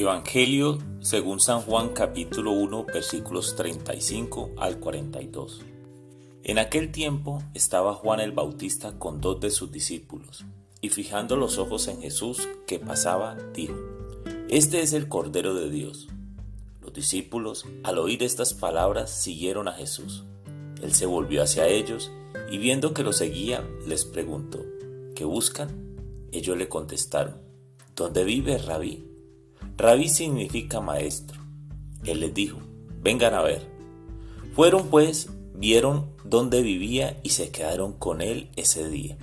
Evangelio según San Juan capítulo 1 versículos 35 al 42. En aquel tiempo estaba Juan el Bautista con dos de sus discípulos, y fijando los ojos en Jesús que pasaba, dijo, Este es el Cordero de Dios. Los discípulos, al oír estas palabras, siguieron a Jesús. Él se volvió hacia ellos y viendo que lo seguían, les preguntó, ¿qué buscan? Ellos le contestaron, ¿dónde vive Rabí? Rabí significa maestro. Él les dijo, vengan a ver. Fueron pues, vieron dónde vivía y se quedaron con él ese día.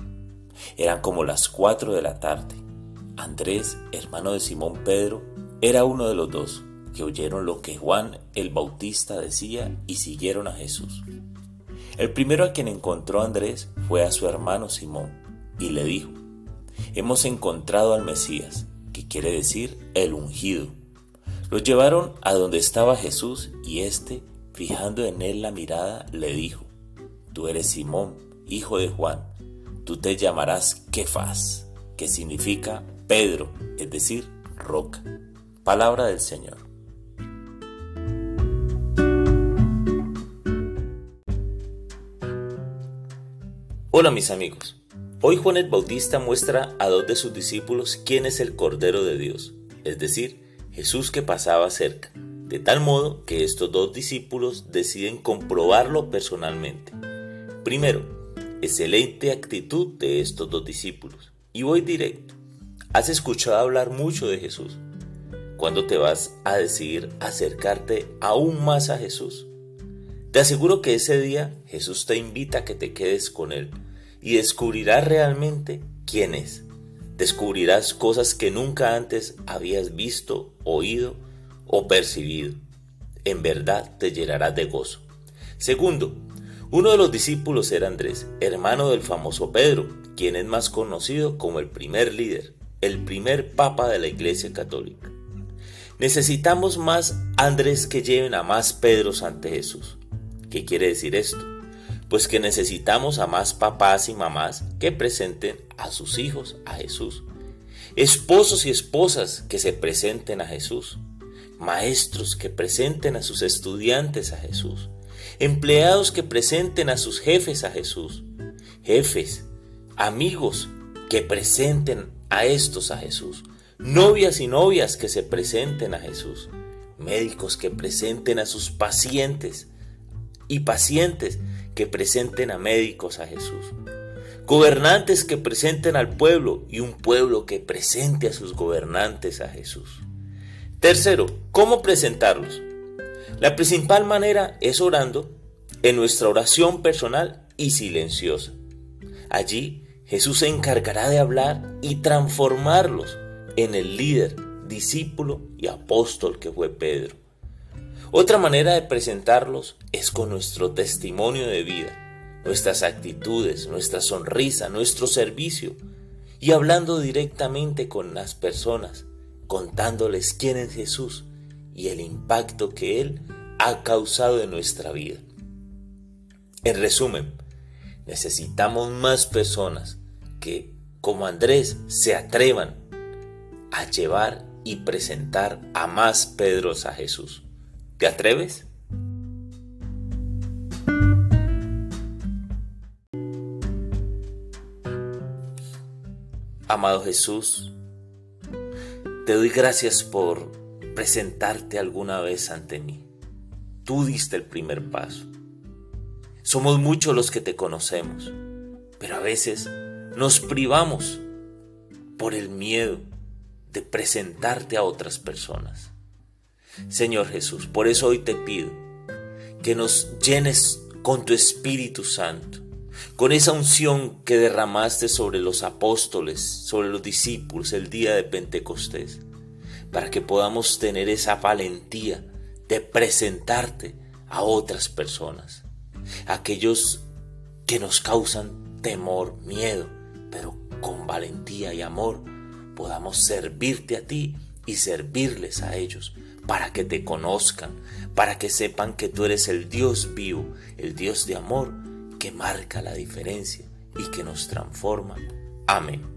Eran como las cuatro de la tarde. Andrés, hermano de Simón Pedro, era uno de los dos que oyeron lo que Juan el Bautista decía y siguieron a Jesús. El primero a quien encontró Andrés fue a su hermano Simón y le dijo, Hemos encontrado al Mesías, que quiere decir el ungido. Lo llevaron a donde estaba Jesús y éste, fijando en él la mirada, le dijo, Tú eres Simón, hijo de Juan, tú te llamarás Kefas, que significa Pedro, es decir, roca. Palabra del Señor. Hola mis amigos. Hoy Juan el Bautista muestra a dos de sus discípulos quién es el Cordero de Dios, es decir, Jesús que pasaba cerca, de tal modo que estos dos discípulos deciden comprobarlo personalmente. Primero, excelente actitud de estos dos discípulos. Y voy directo. ¿Has escuchado hablar mucho de Jesús? ¿Cuándo te vas a decidir acercarte aún más a Jesús? Te aseguro que ese día Jesús te invita a que te quedes con Él y descubrirás realmente quién es. Descubrirás cosas que nunca antes habías visto, oído o percibido. En verdad te llenarás de gozo. Segundo, uno de los discípulos era Andrés, hermano del famoso Pedro, quien es más conocido como el primer líder, el primer papa de la Iglesia Católica. Necesitamos más Andrés que lleven a más Pedros ante Jesús. ¿Qué quiere decir esto? Pues que necesitamos a más papás y mamás que presenten a sus hijos a Jesús, esposos y esposas que se presenten a Jesús, maestros que presenten a sus estudiantes a Jesús, empleados que presenten a sus jefes a Jesús, jefes, amigos que presenten a estos a Jesús, novias y novias que se presenten a Jesús, médicos que presenten a sus pacientes y pacientes que presenten a médicos a Jesús. Gobernantes que presenten al pueblo y un pueblo que presente a sus gobernantes a Jesús. Tercero, ¿cómo presentarlos? La principal manera es orando en nuestra oración personal y silenciosa. Allí Jesús se encargará de hablar y transformarlos en el líder, discípulo y apóstol que fue Pedro. Otra manera de presentarlos es con nuestro testimonio de vida, nuestras actitudes, nuestra sonrisa, nuestro servicio y hablando directamente con las personas, contándoles quién es Jesús y el impacto que Él ha causado en nuestra vida. En resumen, necesitamos más personas que, como Andrés, se atrevan a llevar y presentar a más Pedros a Jesús. ¿Te atreves? Amado Jesús, te doy gracias por presentarte alguna vez ante mí. Tú diste el primer paso. Somos muchos los que te conocemos, pero a veces nos privamos por el miedo de presentarte a otras personas. Señor Jesús. Por eso hoy te pido que nos llenes con tu Espíritu Santo, con esa unción que derramaste sobre los apóstoles, sobre los discípulos el día de Pentecostés, para que podamos tener esa valentía de presentarte a otras personas, aquellos que nos causan temor, miedo, pero con valentía y amor podamos servirte a ti y servirles a ellos para que te conozcan, para que sepan que tú eres el Dios vivo, el Dios de amor que marca la diferencia y que nos transforma. Amén.